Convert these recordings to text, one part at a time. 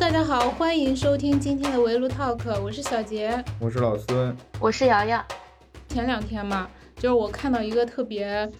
大家好，欢迎收听今天的围炉 Talk，我是小杰，我是老孙，我是瑶瑶。前两天嘛，就是我看到一个特别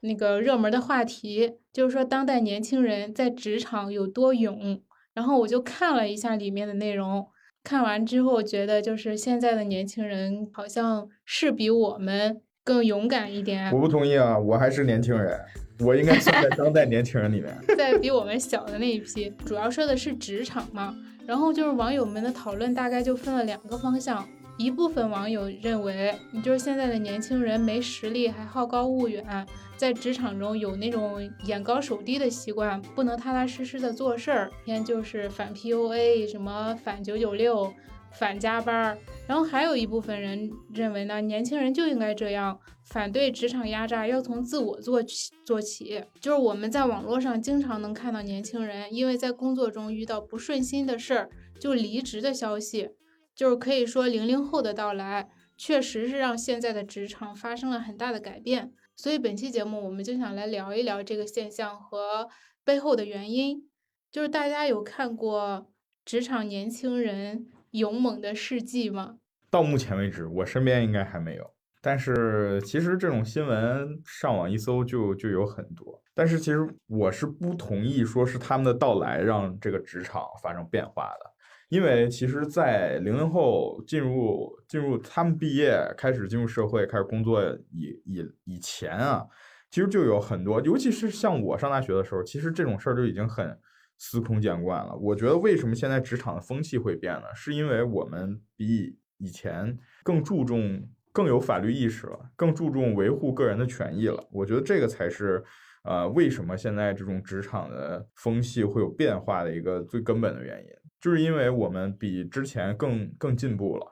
那个热门的话题，就是说当代年轻人在职场有多勇，然后我就看了一下里面的内容，看完之后觉得就是现在的年轻人好像是比我们更勇敢一点。我不同意啊，我还是年轻人。我应该算在当代年轻人里面，在比我们小的那一批，主要说的是职场嘛。然后就是网友们的讨论大概就分了两个方向，一部分网友认为，你就是现在的年轻人没实力，还好高骛远，在职场中有那种眼高手低的习惯，不能踏踏实实的做事儿，天就是反 PUA，什么反九九六。反加班儿，然后还有一部分人认为呢，年轻人就应该这样，反对职场压榨，要从自我做起做起。就是我们在网络上经常能看到年轻人因为在工作中遇到不顺心的事儿就离职的消息，就是可以说零零后的到来确实是让现在的职场发生了很大的改变。所以本期节目我们就想来聊一聊这个现象和背后的原因。就是大家有看过职场年轻人？勇猛的事迹吗？到目前为止，我身边应该还没有。但是其实这种新闻上网一搜就就有很多。但是其实我是不同意说是他们的到来让这个职场发生变化的，因为其实，在零零后进入进入他们毕业开始进入社会开始工作以以以前啊，其实就有很多，尤其是像我上大学的时候，其实这种事儿就已经很。司空见惯了。我觉得为什么现在职场的风气会变呢？是因为我们比以前更注重、更有法律意识了，更注重维护个人的权益了。我觉得这个才是，呃，为什么现在这种职场的风气会有变化的一个最根本的原因，就是因为我们比之前更更进步了，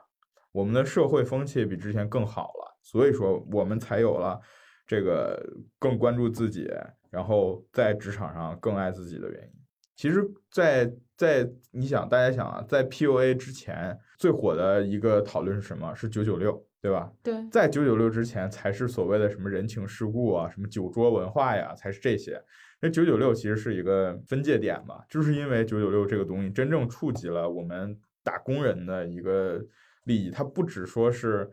我们的社会风气比之前更好了，所以说我们才有了这个更关注自己，然后在职场上更爱自己的原因。其实，在在你想，大家想啊，在 PUA 之前最火的一个讨论是什么？是九九六，对吧？对，在九九六之前，才是所谓的什么人情世故啊，什么酒桌文化呀，才是这些。那九九六其实是一个分界点嘛，就是因为九九六这个东西真正触及了我们打工人的一个利益，它不只说是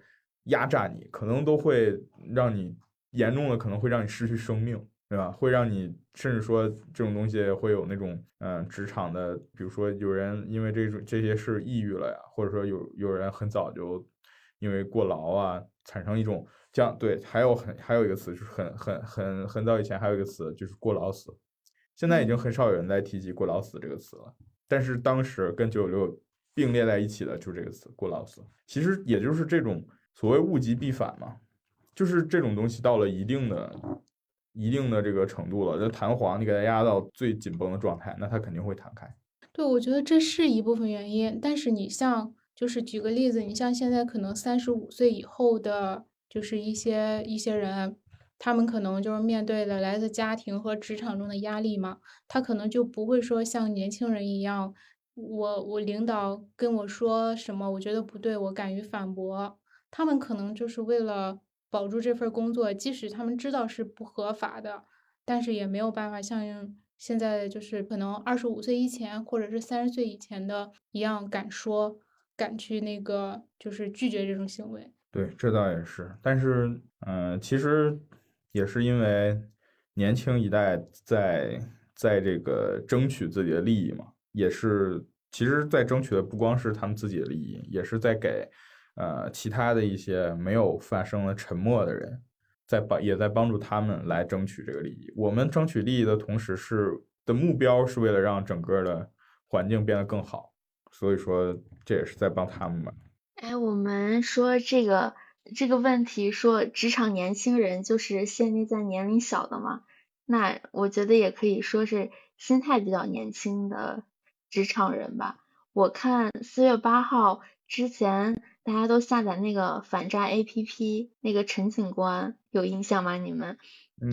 压榨你，可能都会让你严重的可能会让你失去生命。对吧？会让你甚至说这种东西会有那种嗯职场的，比如说有人因为这种这些事抑郁了呀，或者说有有人很早就因为过劳啊，产生一种这样对，还有很还有一个词就是很很很很早以前还有一个词就是过劳死，现在已经很少有人在提及过劳死这个词了，但是当时跟九九六并列在一起的就是这个词过劳死，其实也就是这种所谓物极必反嘛，就是这种东西到了一定的。一定的这个程度了，这弹簧你给它压到最紧绷的状态，那它肯定会弹开。对，我觉得这是一部分原因。但是你像，就是举个例子，你像现在可能三十五岁以后的，就是一些一些人，他们可能就是面对的来自家庭和职场中的压力嘛，他可能就不会说像年轻人一样，我我领导跟我说什么，我觉得不对，我敢于反驳。他们可能就是为了。保住这份工作，即使他们知道是不合法的，但是也没有办法像现在就是可能二十五岁以前或者是三十岁以前的一样敢说，敢去那个就是拒绝这种行为。对，这倒也是。但是，嗯，其实也是因为年轻一代在在这个争取自己的利益嘛，也是其实，在争取的不光是他们自己的利益，也是在给。呃，其他的一些没有发生了沉默的人，在帮也在帮助他们来争取这个利益。我们争取利益的同时，是的目标是为了让整个的环境变得更好，所以说这也是在帮他们嘛。哎，我们说这个这个问题，说职场年轻人就是限定在年龄小的嘛？那我觉得也可以说是心态比较年轻的职场人吧。我看四月八号之前。大家都下载那个反诈 APP，那个陈警官有印象吗？你们？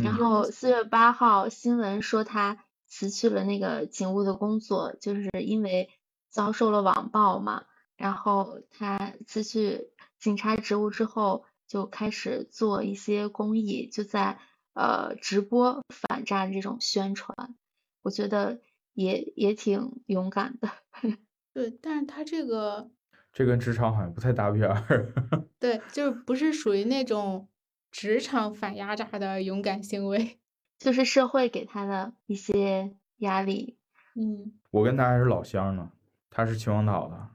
然后四月八号新闻说他辞去了那个警务的工作，就是因为遭受了网暴嘛。然后他辞去警察职务之后，就开始做一些公益，就在呃直播反诈这种宣传。我觉得也也挺勇敢的。对，但是他这个这跟职场好像不太搭边儿。对，就是不是属于那种职场反压榨的勇敢行为。就是社会给他的一些压力。嗯，我跟他还是老乡呢，他是秦皇岛的。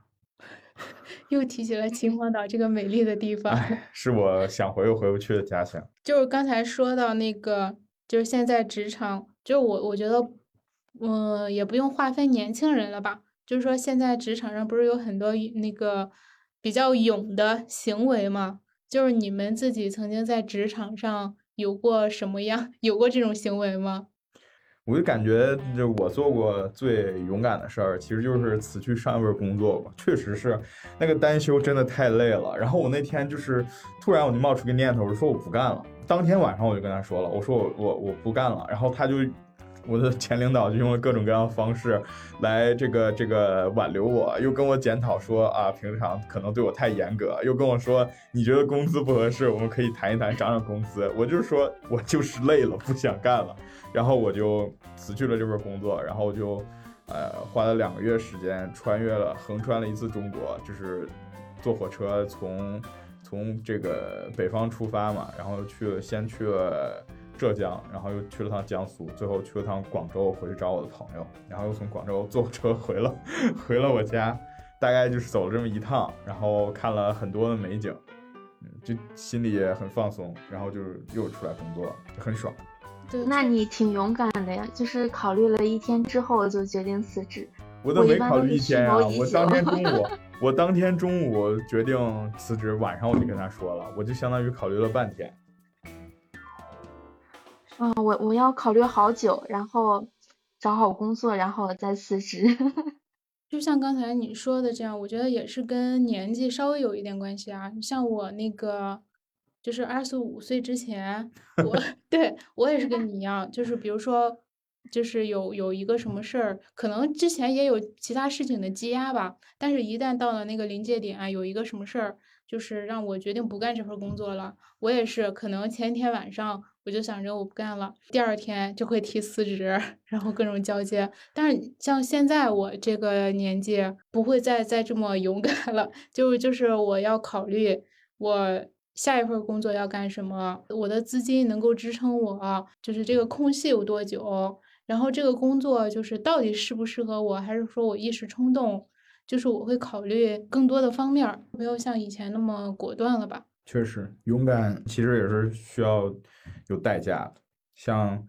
又提起了秦皇岛这个美丽的地方。哎，是我想回又回不去的家乡。就是刚才说到那个，就是现在职场，就是我我觉得，嗯，也不用划分年轻人了吧。就是说，现在职场上不是有很多那个比较勇的行为吗？就是你们自己曾经在职场上有过什么样，有过这种行为吗？我就感觉，就我做过最勇敢的事儿，其实就是辞去上一份工作吧。确实是，那个单休真的太累了。然后我那天就是突然我就冒出个念头，我说我不干了。当天晚上我就跟他说了，我说我我我不干了。然后他就。我的前领导就用了各种各样的方式来这个这个挽留我，又跟我检讨说啊，平常可能对我太严格，又跟我说你觉得工资不合适，我们可以谈一谈，涨涨工资。我就说我就是累了，不想干了，然后我就辞去了这份工作，然后就呃花了两个月时间穿越了横穿了一次中国，就是坐火车从从这个北方出发嘛，然后去了先去了。浙江，然后又去了趟江苏，最后去了趟广州，回去找我的朋友，然后又从广州坐车回了，回了我家，大概就是走了这么一趟，然后看了很多的美景，嗯，就心里也很放松，然后就是又出来工作，就很爽。对，那你挺勇敢的呀，就是考虑了一天之后就决定辞职。我都没考虑一天啊，我当天中午，我当天中午决定辞职，晚上我就跟他说了，我就相当于考虑了半天。嗯，我我要考虑好久，然后找好工作，然后再辞职。就像刚才你说的这样，我觉得也是跟年纪稍微有一点关系啊。像我那个，就是二十五岁之前，我 对我也是跟你一样，就是比如说，就是有有一个什么事儿，可能之前也有其他事情的积压吧，但是一旦到了那个临界点，有一个什么事儿，就是让我决定不干这份工作了，我也是可能前一天晚上。我就想着我不干了，第二天就会提辞职，然后各种交接。但是像现在我这个年纪，不会再再这么勇敢了。就就是我要考虑我下一份工作要干什么，我的资金能够支撑我，就是这个空隙有多久，然后这个工作就是到底适不适合我，还是说我一时冲动，就是我会考虑更多的方面，没有像以前那么果断了吧。确实，勇敢其实也是需要有代价的。像，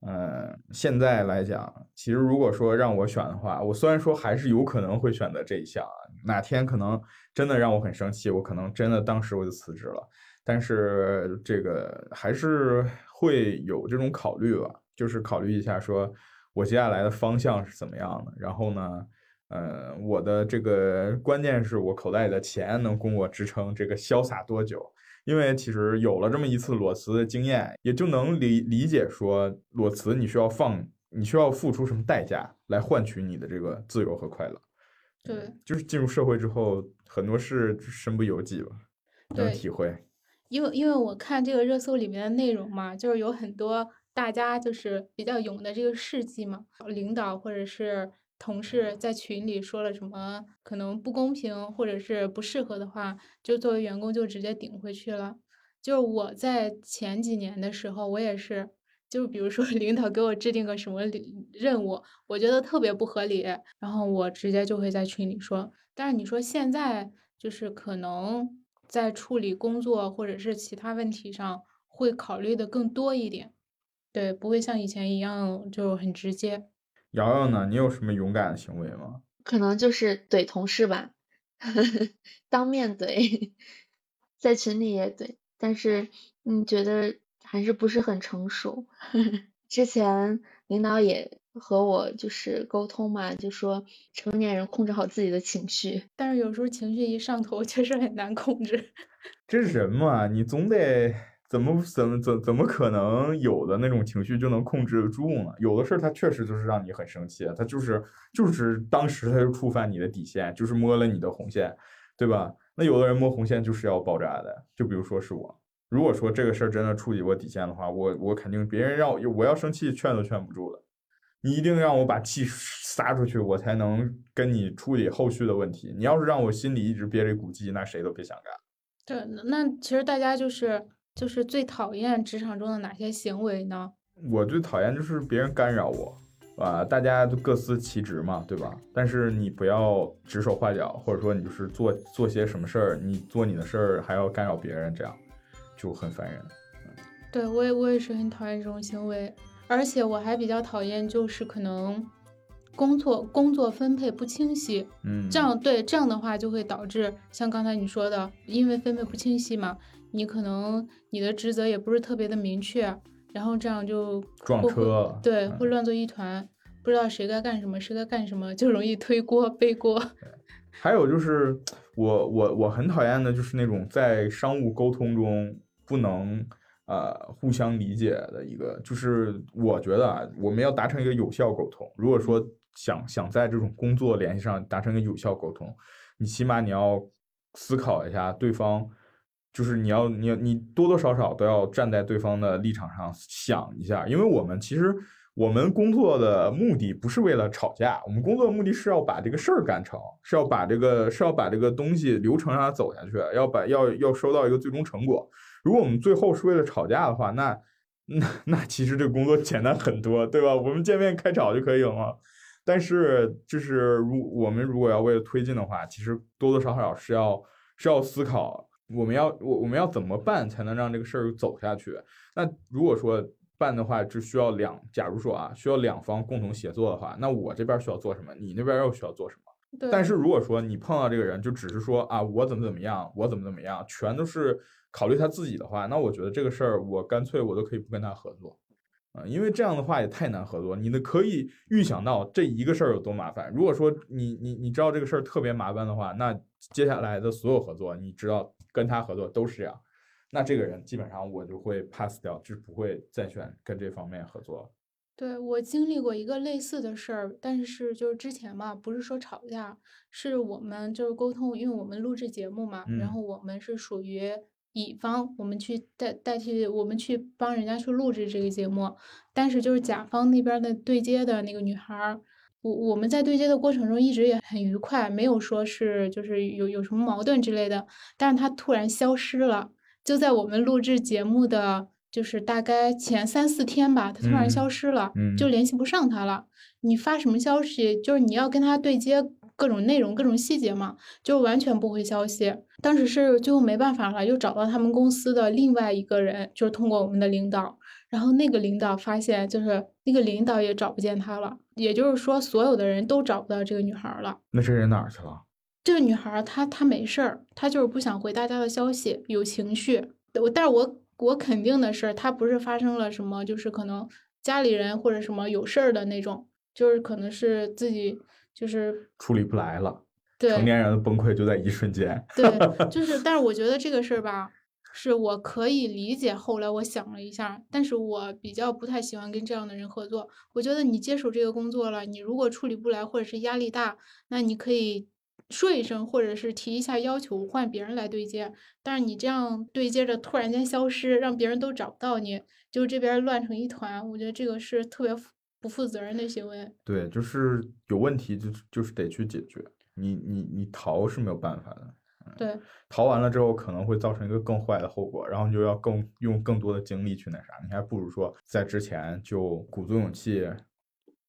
呃，现在来讲，其实如果说让我选的话，我虽然说还是有可能会选择这一项啊，哪天可能真的让我很生气，我可能真的当时我就辞职了。但是这个还是会有这种考虑吧，就是考虑一下，说我接下来的方向是怎么样的，然后呢？呃，我的这个关键是我口袋里的钱能供我支撑这个潇洒多久？因为其实有了这么一次裸辞的经验，也就能理理解说裸辞你需要放，你需要付出什么代价来换取你的这个自由和快乐。对，就是进入社会之后，很多事身不由己吧，能体会。因为因为我看这个热搜里面的内容嘛，就是有很多大家就是比较勇的这个事迹嘛，领导或者是。同事在群里说了什么可能不公平或者是不适合的话，就作为员工就直接顶回去了。就是我在前几年的时候，我也是，就比如说 领导给我制定个什么任务，我觉得特别不合理，然后我直接就会在群里说。但是你说现在就是可能在处理工作或者是其他问题上会考虑的更多一点，对，不会像以前一样就很直接。瑶瑶呢？你有什么勇敢的行为吗？可能就是怼同事吧，当面怼，在群里也怼，但是嗯，觉得还是不是很成熟。之前领导也和我就是沟通嘛，就说成年人控制好自己的情绪，但是有时候情绪一上头，确实很难控制。这是人嘛，你总得。怎么怎怎怎么可能有的那种情绪就能控制得住呢？有的事儿他确实就是让你很生气，他就是就是当时他就触犯你的底线，就是摸了你的红线，对吧？那有的人摸红线就是要爆炸的，就比如说是我，如果说这个事儿真的触及我底线的话，我我肯定别人要我要生气劝都劝不住的。你一定让我把气撒出去，我才能跟你处理后续的问题。你要是让我心里一直憋着一股气，那谁都别想干。对，那其实大家就是就是最讨厌职场中的哪些行为呢？我最讨厌就是别人干扰我，啊，大家都各司其职嘛，对吧？但是你不要指手画脚，或者说你就是做做些什么事儿，你做你的事儿还要干扰别人，这样就很烦人。对我也我也是很讨厌这种行为，而且我还比较讨厌就是可能工作工作分配不清晰，嗯，这样对这样的话就会导致像刚才你说的，因为分配不清晰嘛，你可能你的职责也不是特别的明确，然后这样就撞车对，嗯会乱作一团，不知道谁该干什么，谁该干什么，就容易推锅背锅。还有就是我我我很讨厌的就是那种在商务沟通中不能呃互相理解的一个，就是我觉得啊，我们要达成一个有效沟通。如果说想想在这种工作联系上达成一个有效沟通，你起码你要思考一下对方。就是你要，你，你多多少少都要站在对方的立场上想一下，因为我们其实我们工作的目的不是为了吵架，我们工作的目的是要把这个事儿干成，是要把这个是要把这个东西流程让它走下去，要把要要收到一个最终成果。如果我们最后是为了吵架的话，那那那其实这个工作简单很多，对吧？我们见面开吵就可以了嘛。但是就是如我们如果要为了推进的话，其实多多少少是要是要思考。我们要我我们要怎么办才能让这个事儿走下去？那如果说办的话，只需要两，假如说啊，需要两方共同协作的话，那我这边需要做什么，你那边又需要做什么？对，但是如果说你碰到这个人，就只是说啊，我怎么怎么样，我怎么怎么样，全都是考虑他自己的话，那我觉得这个事儿我干脆我都可以不跟他合作。啊，因为这样的话也太难合作。你呢可以预想到这一个事儿有多麻烦。如果说你你你知道这个事儿特别麻烦的话，那接下来的所有合作，你知道跟他合作都是这样，那这个人基本上我就会 pass 掉，就是不会再选跟这方面合作。对我经历过一个类似的事儿，但是就是之前嘛，不是说吵架，是我们就是沟通，因为我们录制节目嘛，然嗯。后我们是属于乙方，我们去代代替我们去帮人家去录制这个节目，但是就是甲方那边的对接的那个女孩儿，我我们在对接的过程中一直也很愉快，没有说是就是有有什么矛盾之类的，但是他突然消失了，就在我们录制节目的就是大概前三四天吧，他突然消嗯失了，嗯就联系不上他了。你发什么消息，就是你要跟他对接各种内容、各种细节嘛，就完全不回消息。当时是最后没办法了，又找到他们公司的另外一个人，就是通过我们的领导，然后那个领导发现，就是那个领导也找不见她了，也就是说，所有的人都找不到这个女孩了。那这人哪儿去了？这个女孩她她没事儿，她就是不想回大家的消息，有情绪。我但是我我肯定的是，她不是发生了什么，就是可能家里人或者什么有事儿的那种，就是可能是自己就是处理不来了。对成年人的崩溃就在一瞬间。对，就是，但是我觉得这个事儿吧，是我可以理解。后来我想了一下，但是我比较不太喜欢跟这样的人合作。我觉得你接手这个工作了，你如果处理不来或者是压力大，那你可以说一声，或者是提一下要求，换别人来对接。但是你这样对接着突然间消失，让别人都找不到你，就这边乱成一团，我觉得这个是特别不负责任的行为。对，就是有问题就就是得去解决。你你你逃是没有办法的。对，逃完了之后可能会造成一个更坏的后果，然后你就要更用更多的精力去那啥，你还不如说在之前就鼓足勇气。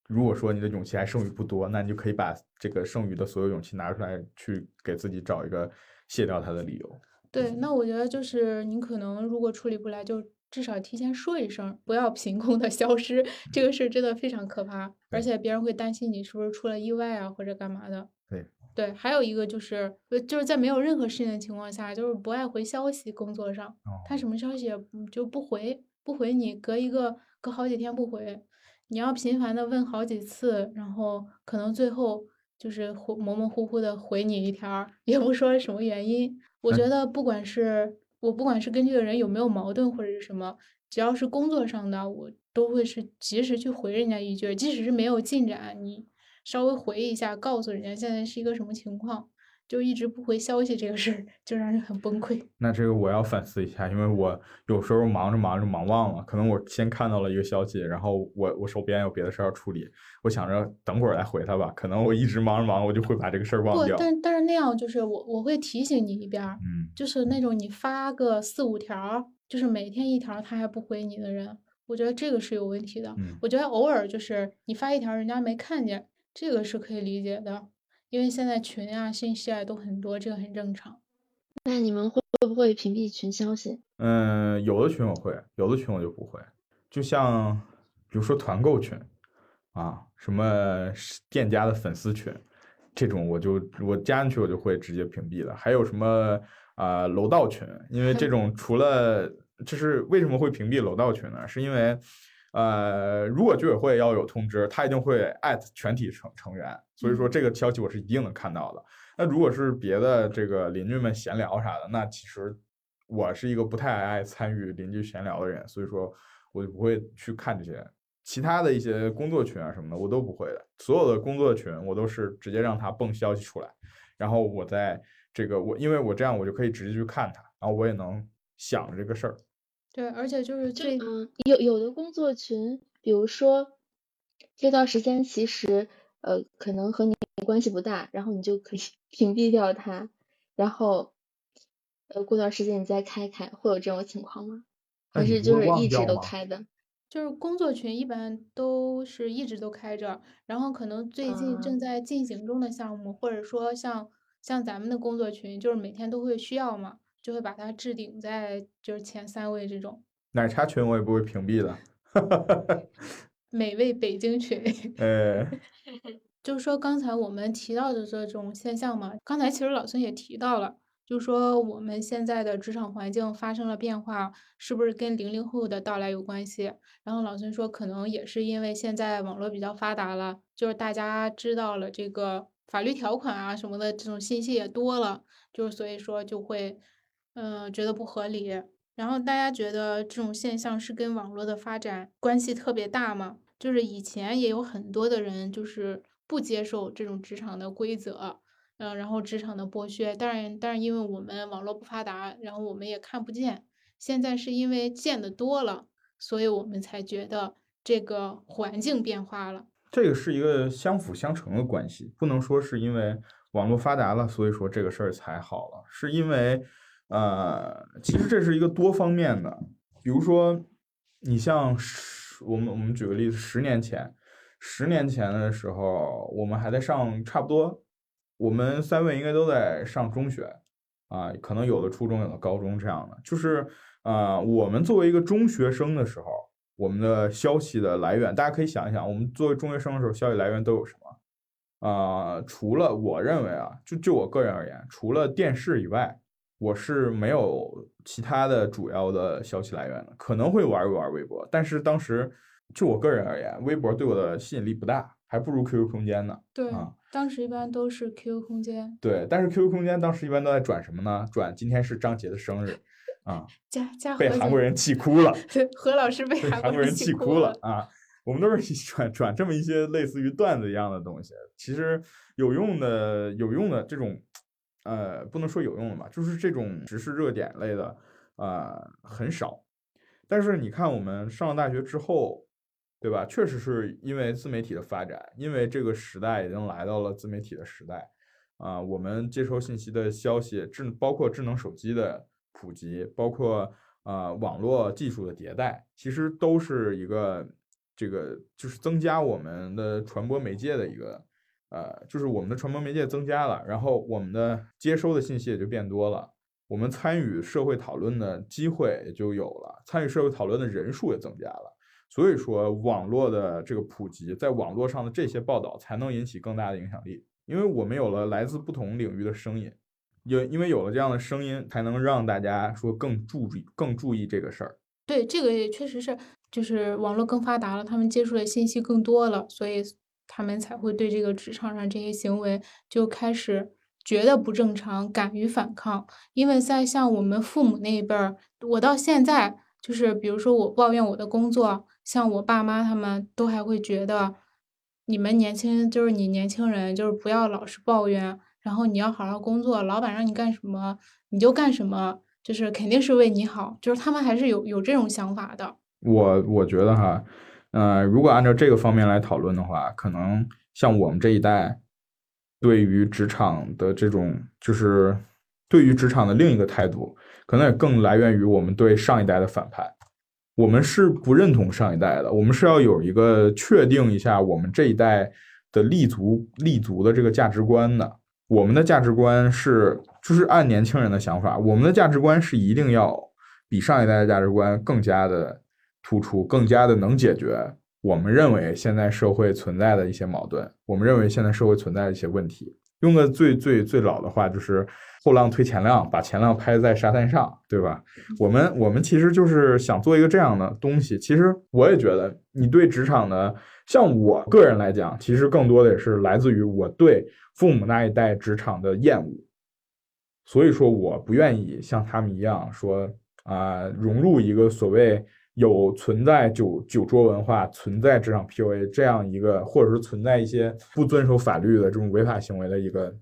如果说你的勇气还剩余不多，那你就可以把这个剩余的所有勇气拿出来，去给自己找一个卸掉它的理由。对，那我觉得就是你可能如果处理不来，就至少提前说一声，不要凭空的 消失，这个事真的非常可怕，而且别人会担心你是不是出了意外啊或者干嘛的。对对，还有一个就是，呃就是在没有任何事情的情况下，就是不爱回消息，工作上他哦，什么消息就不回，不回你，隔一个隔好几天不回，你要频繁的问好几次，然后可能最后就是糊模模糊糊的回你一条，也不说什么原因。我觉得不管是我不管是跟这个人有没有矛盾或者是什么，只要是工作上的，我都会是及时去回人家一句，即使是没有进展，你稍微回忆一下，告诉人家现在是一个什么情况，就一直不回消息这个事儿，就让人很崩溃。那这个我要反思一下，因为我有时候忙着忙着忙忘了，可能我先看到了一个消息，然后我我手边有别的事儿要处理，我想着等会儿来回他吧，可能我一直忙着忙，我就会把这个事儿忘不，掉。但但是那样就是我我会提醒你一遍，嗯，就是那种你发个四五条，就是每天一条他还不回你的人，我觉得这个是有问题的。嗯我觉得偶尔就是你发一条人家没看见，这个是可以理解的，因为现在群啊、信息啊都很多，这个很正常。那你们会会不会屏蔽群消息？嗯，有的群我会，有的群我就不会。就像比如说团购群啊，什么店家的粉丝群，这种我就我加进去我就会直接屏蔽了。还有什么啊、楼道群，因为这 种除了就是为什么会屏蔽楼道群呢？是因为呃，如果居委会要有通知，他一定会艾特全体成成员，所以说这个消息我是一定能看到的。那如果是别的这个邻居们闲聊啥的，那其实我是一个不太爱参与邻居闲聊的人，所以说我就不会去看这些其他的一些工作群啊什么的，我都不会的。所有的工作群我都是直接让他蹦消息出来，然后我在这个我因为我这样我就可以直接去看他，然后我也能想着这个事儿。对，而且就是嗯，有有的工作群，比如说这段时间其实呃可能和你关系不大，然后你就可以 屏蔽掉它，然后呃过段时间你再开开，会有这种情况吗？还是就是一直都开的？就是工作群一般都是一直都开着，然后可能最近正啊在进行中的项目，或者说像像咱们的工作群，就是每天都会需要嘛，就会把它置顶在就是前三位这种。奶茶群我也不会屏蔽的。美味北京群，呃，就是说刚才我们提到的这种现象嘛，刚才其实老孙也提到了，就是说我们现在的职场环境发生了变化，是不是跟零零后的到来有关系？然后老孙说，可能也是因为现在网络比较发达了，就是大家知道了这个法律条款啊什么的这种信息也多了，就是所以说就会，嗯、觉得不合理。然后大家觉得这种现象是跟网络的发展关系特别大吗？就是以前也有很多的人就是不接受这种职场的规则，嗯，然后职场的剥削。当然，但是因为我们网络不发达，然后我们也看不见。现在是因为见得多了，所以我们才觉得这个环境变化了。这个是一个相辅相成的关系，不能说是因为网络发达了，所以说这个事儿才好了，是因为，呃，其实这是一个多方面的。比如说，你像十我们我们举个例子，十年前，十年前的时候，我们还在上差不多，我们三位应该都在上中学，啊，可能有的初中，有的高中这样的，就是啊、呃我们作为一个中学生的时候。我们的消息的来源，大家可以想一想，我们作为中学生的时候，消息来源都有什么？啊、除了我认为啊，就就我个人而言，除了电视以外，我是没有其他的主要的消息来源的。可能会玩一玩微博，但是当时就我个人而言，微博对我的吸引力不大，还不如 QQ 空间呢。对，啊当时一般都是 QQ 空间对，但是 QQ 空间当时一般都在转什么呢？转今天是张杰的生日，啊，加加被韩国人气哭了。对何老师被被韩韩国人气哭哭了啊！我们都是转转这么一些类似于段子一样的东西，其实有用的有用的这种，呃，不能说有用的吧，就是这种时事热点类的，呃，很少。但是你看，我们上了大学之后，对吧？确实是因为自媒体的发展，因为这个时代已经来到了自媒体的时代，啊、我们接收信息的消息，智包括智能手机的普及，包括呃网络技术的迭代，其实都是一个这个就是增加我们的传播媒介的一个呃，就是我们的传播媒介增加了，然后我们的接收的信息也就变多了。我们参与社会讨论的机会也就有了，参与社会讨论的人数也增加了。所以说，网络的这个普及，在网络上的这些报道才能引起更大的影响力，因为我们有了来自不同领域的声音，有因为有了这样的声音，才能让大家说更注意、更注意这个事儿。对，这个也确实是，就是网络更发达了，他们接触的信息更多了，所以他们才会对这个职场上这些行为就开始觉得不正常，敢于反抗。因为在像我们父母那一辈儿，我到现在就是，比如说我抱怨我的工作，像我爸妈他们都还会觉得，你们年轻就是你年轻人，就是不要老是抱怨，然后你要好好工作，老板让你干什么你就干什么，就是肯定是为你好，就是他们还是有有这种想法的。我我觉得哈，呃，如果按照这个方面来讨论的话，可能像我们这一代，对于职场的这种，就是对于职场的另一个态度，可能也更来源于我们对上一代的反叛。我们是不认同上一代的，我们是要有一个确定一下我们这一代的立足立足的这个价值观的。我们的价值观是，就是按年轻人的想法，我们的价值观是一定要比上一代的价值观更加的突出，更加的能解决我们认为现在社会存在的一些矛盾，我们认为现在社会存在的一些问题。用个最最最老的话，就是后浪推前浪，把前浪拍在沙滩上，对吧？我们我们其实就是想做一个这样的东西。其实我也觉得，你对职场的，像我个人来讲，其实更多的也是来自于我对父母那一代职场的厌恶。所以说，我不愿意像他们一样说啊，融入一个所谓。有存在酒酒桌文化，存在职场 PUA 这样一个，或者是存在一些不遵守法律的这种违法行为的一个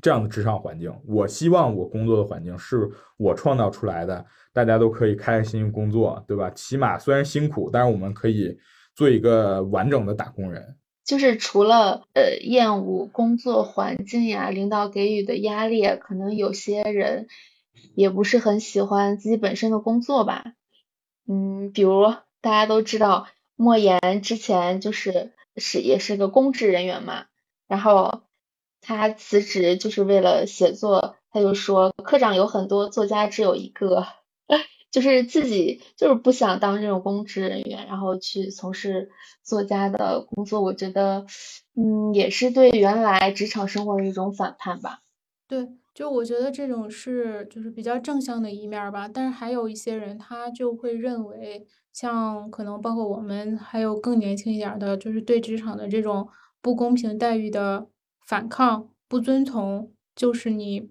这样的职场环境。我希望我工作的环境是我创造出来的，大家都可以开开心心工作，对吧？起码虽然辛苦，但是我们可以做一个完整的打工人。就是除了呃厌恶工作环境呀，领导给予的压力，可能有些人也不是很喜欢自己本身的工作吧。嗯，比如大家都知道莫言之前就是是也是个公职人员嘛，然后他辞职就是为了写作，他就说科长有很多，作家只有一个，就是自己就是不想当这种公职人员，然后去从事作家的工作。我觉得，嗯，也是对原来职场生活的一种反叛吧。对。就我觉得这种是就是比较正向的一面吧，但是还有一些人他就会认为，像可能包括我们还有更年轻一点的，就是对职场的这种不公平待遇的反抗、不遵从，就是你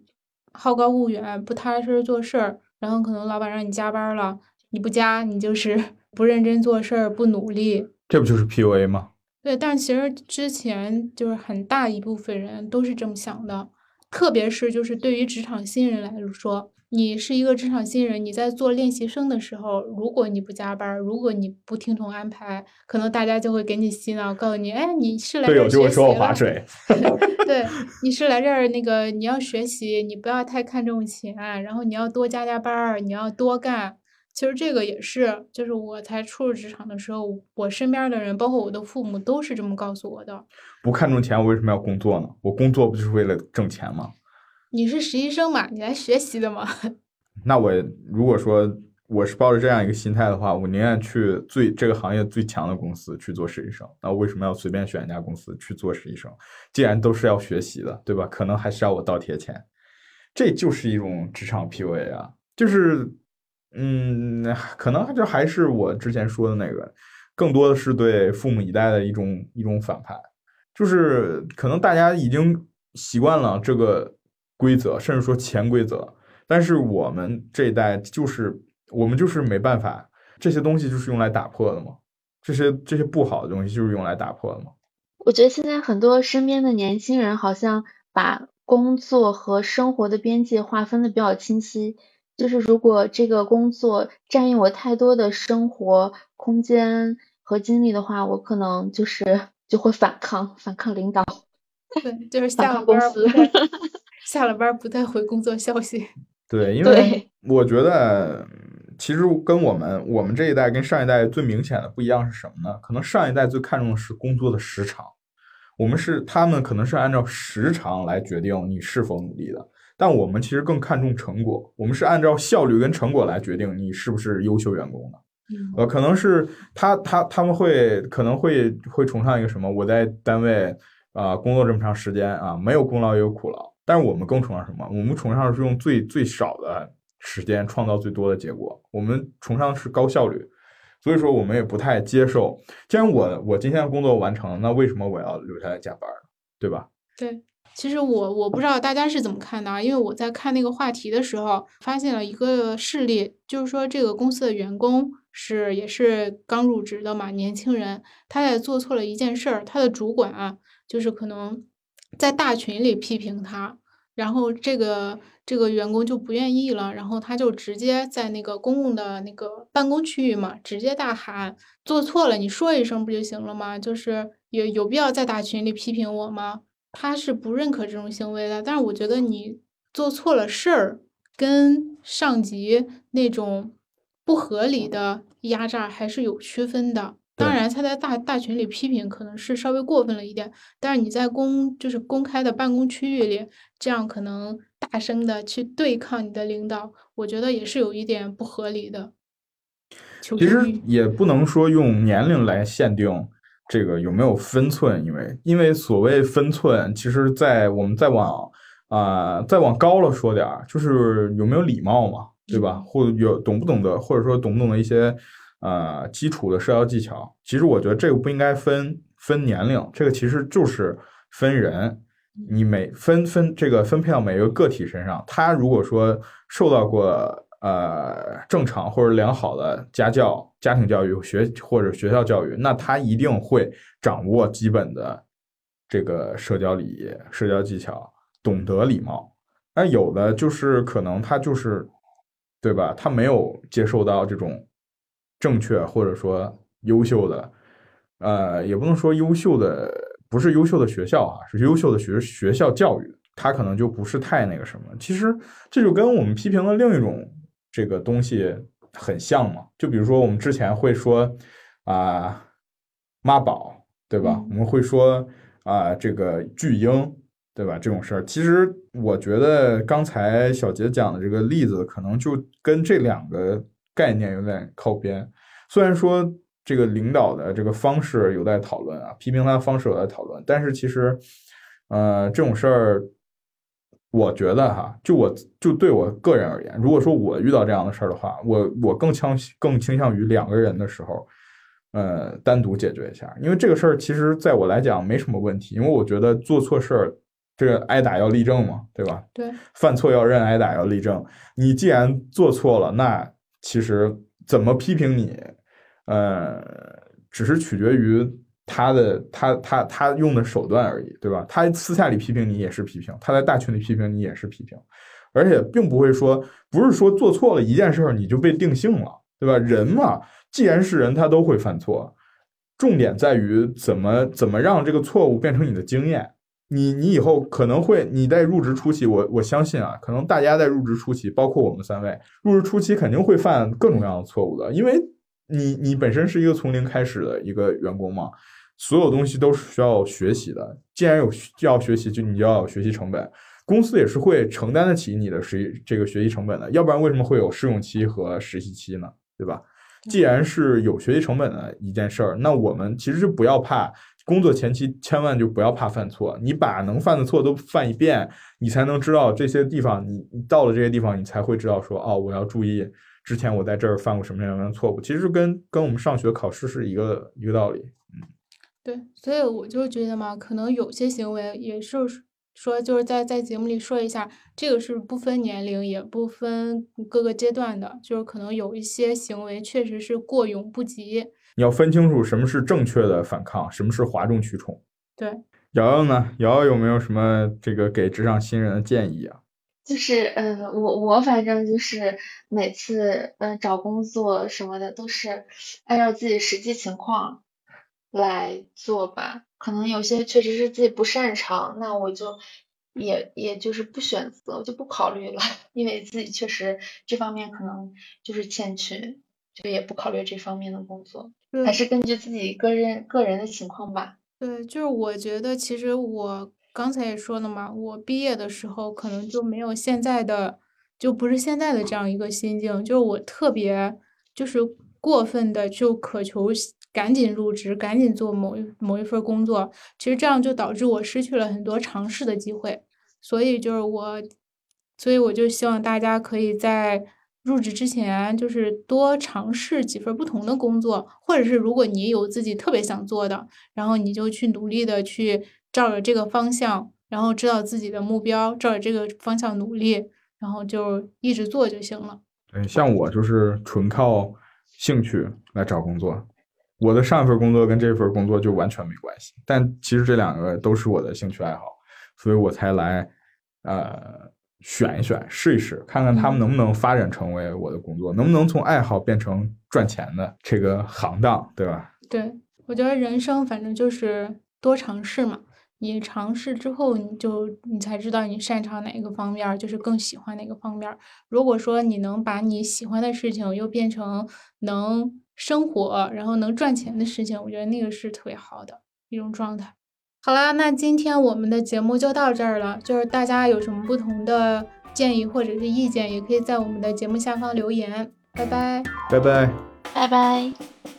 好高骛远、不踏实做事儿，然后可能老板让你加班了，你不加，你就是 不认真做事儿、不努力，这不就是 PUA 吗？对，但是其实之前就是很大一部分人都是这么想的。特别是就是对于职场新人来说，你是一个职场新人，你在做练习生的时候，如果你不加班，如果你不听从安排，可能大家就会给你洗脑，告诉你，哎，你是来这儿学习的。对，你是来这儿那个你要学习，你不要太看重钱，然后你要多加加班，你要多干。其实这个也是，就是我才初入职场的时候，我身边的人，包括我的父母，都是这么告诉我的。不看重钱，我为什么要工作呢？我工作不就是为了挣钱吗？你是实习生嘛？你来学习的嘛？那我如果说我是抱着这样一个心态的话，我宁愿去最这个行业最强的公司去做实习生。那为什么要随便选一家公司去做实习生？既然都是要学习的，对吧？可能还是要我倒贴钱，这就是一种职场 PUA 啊，就是。嗯，可能就还是我之前说的那个，更多的是对父母一代的一种一种反叛，就是可能大家已经习惯了这个规则，甚至说潜规则，但是我们这一代就是我们就是没办法，这些东西就是用来打破的嘛，这些这些不好的东西就是用来打破的嘛。我觉得现在很多身边的年轻人好像把工作和生活的边界划分的比较清晰。就是如果这个工作占用我太多的生活空间和精力的话，我可能就是就会反抗，反抗领导。对，就是 下了班不下了班不再回工作消息。对，因为我觉得其实跟我们我们这一代跟上一代最明显的不一样是什么呢？可能上一代最看重的是工作的时长，我们是他们可能是按照时长来决定你是否努力的。但我们其实更看重成果，我们是按照效率跟成果来决定你是不是优秀员工的。呃，可能是他他他们会可能会会崇尚一个什么？我在单位啊工作这么长时间啊，没有功劳也有苦劳。但是我们更崇尚什么？我们崇尚是用最最少的时间创造最多的结果。我们崇尚是高效率，所以说我们也不太接受。既然我我今天的工作完成了，那为什么我要留下来加班？对吧？对。其实我我不知道大家是怎么看的啊，因为我在看那个话题的时候，发现了一个事例，就是说这个公司的员工是也是刚入职的嘛，年轻人，他在做错了一件事儿，他的主管啊，就是可能在大群里批评他，然后这个这个员工就不愿意了，然后他就直接在那个公共的那个办公区域嘛，直接大喊做错了，你说一声不就行了吗？就是有有必要在大群里批评我吗？他是不认可这种行为的，但是我觉得你做错了事儿，跟上级那种不合理的压榨还是有区分的。当然，他在大大群里批评可能是稍微过分了一点，但是你在公就是公开的办公区域里，这样可能大声的去对抗你的领导，我觉得也是有一点不合理的。其实也不能说用年龄来限定这个有没有分寸，因为因为所谓分寸，其实在我们再往啊再往高了说点儿，就是有没有礼貌嘛，对吧？或者有懂不懂得，或者说懂不懂得一些。呃，基础的社交技巧，其实我觉得这个不应该分分年龄，这个其实就是分人。你每分分这个分配到每一个个体身上，他如果说受到过呃正常或者良好的家教、家庭教育、学或者学校教育，那他一定会掌握基本的这个社交礼仪、社交技巧，懂得礼貌。那有的就是可能他就是，对吧？他没有接受到这种。正确或者说优秀的，呃，也不能说优秀的不是优秀的学校啊，是优秀的学学校教育，他可能就不是太那个什么。其实这就跟我们批评的另一种这个东西很像嘛。就比如说我们之前会说啊妈宝，对吧？我们会说啊这个巨婴，对吧？这种事儿，其实我觉得刚才小杰讲的这个例子，可能就跟这两个。概念有点靠边，虽然说这个领导的这个方式有待讨论啊，批评他的方式有待讨论，但是其实，呃，这种事儿，我觉得哈，就我就对我个人而言，如果说我遇到这样的事儿的话，我我更倾更倾向于两个人的时候，呃，单独解决一下，因为这个事儿其实在我来讲没什么问题，因为我觉得做错事儿，这个挨打要立正嘛，对吧？对，犯错要认，挨打要立正。你既然做错了，那其实怎么批评你，呃，只是取决于他的他他他用的手段而已，对吧？他私下里批评你也是批评，他在大群里批评你也是批评，而且并不会说不是说做错了一件事你就被定性了，对吧？人嘛，既然是人，他都会犯错，重点在于怎么怎么让这个错误变成你的经验。你你以后可能会你在入职初期，我我相信啊，可能大家在入职初期，包括我们三位入职初期肯定会犯各种各样的错误的，因为你你本身是一个从零开始的一个员工嘛，所有东西都是需要学习的。既然有要学习，就你就要有学习成本，公司也是会承担得起你的实这个学习成本的，要不然为什么会有试用期和实习期呢？对吧？既然是有学习成本的一件事儿，那我们其实就不要怕。工作前期千万就不要怕犯错，你把能犯的错都犯一遍，你才能知道这些地方。你到了这些地方，你才会知道说，哦，我要注意之前我在这儿犯过什么样的错误。其实跟跟我们上学考试是一个一个道理。嗯，对，所以我就觉得嘛，可能有些行为也是说，就是在在节目里说一下，这个是不分年龄也不分各个阶段的，就是可能有一些行为确实是过犹不及。你要分清楚什么是正确的反抗，什么是哗众取宠。对，瑶瑶呢？瑶瑶有没有什么这个给职场新人的建议啊？就是，呃，我我反正就是每次，嗯，找工作什么的都是按照自己实际情况来做吧。可能有些确实是自己不擅长，那我就也也就是不选择，我就不考虑了，因为自己确实这方面可能就是欠缺。就也不考虑这方面的工作，还是根据自己个人个人的情况吧。对，就是我觉得其实我刚才也说了嘛，我毕业的时候可能就没有现在的，就不是现在的这样一个心境，就是我特别就是过分的就渴求赶紧入职，赶紧做某一某一份工作，其实这样就导致我失去了很多尝试的机会。所以就是我，所以我就希望大家可以在。入职之前，就是多尝试几份不同的工作，或者是如果你有自己特别想做的，然后你就去努力的去照着这个方向，然后知道自己的目标，照着这个方向努力，然后就一直做就行了。对，像我就是纯靠兴趣来找工作，我的上一份工作跟这份工作就完全没关系，但其实这两个都是我的兴趣爱好。所以我才来呃选一选，试一试，看看他们能不能发展成为我的工作，能不能从爱好变成赚钱的这个行当，对吧？对，我觉得人生反正就是多尝试嘛。你尝试之后，你就你才知道你擅长哪个方面，就是更喜欢哪个方面。如果说你能把你喜欢的事情又变成能生活，然后能赚钱的事情，我觉得那个是特别好的一种状态。好啦，那今天我们的节目就到这儿了。就是大家有什么不同的建议或者是意见，也可以在我们的节目下方留言。拜拜。拜拜。拜拜。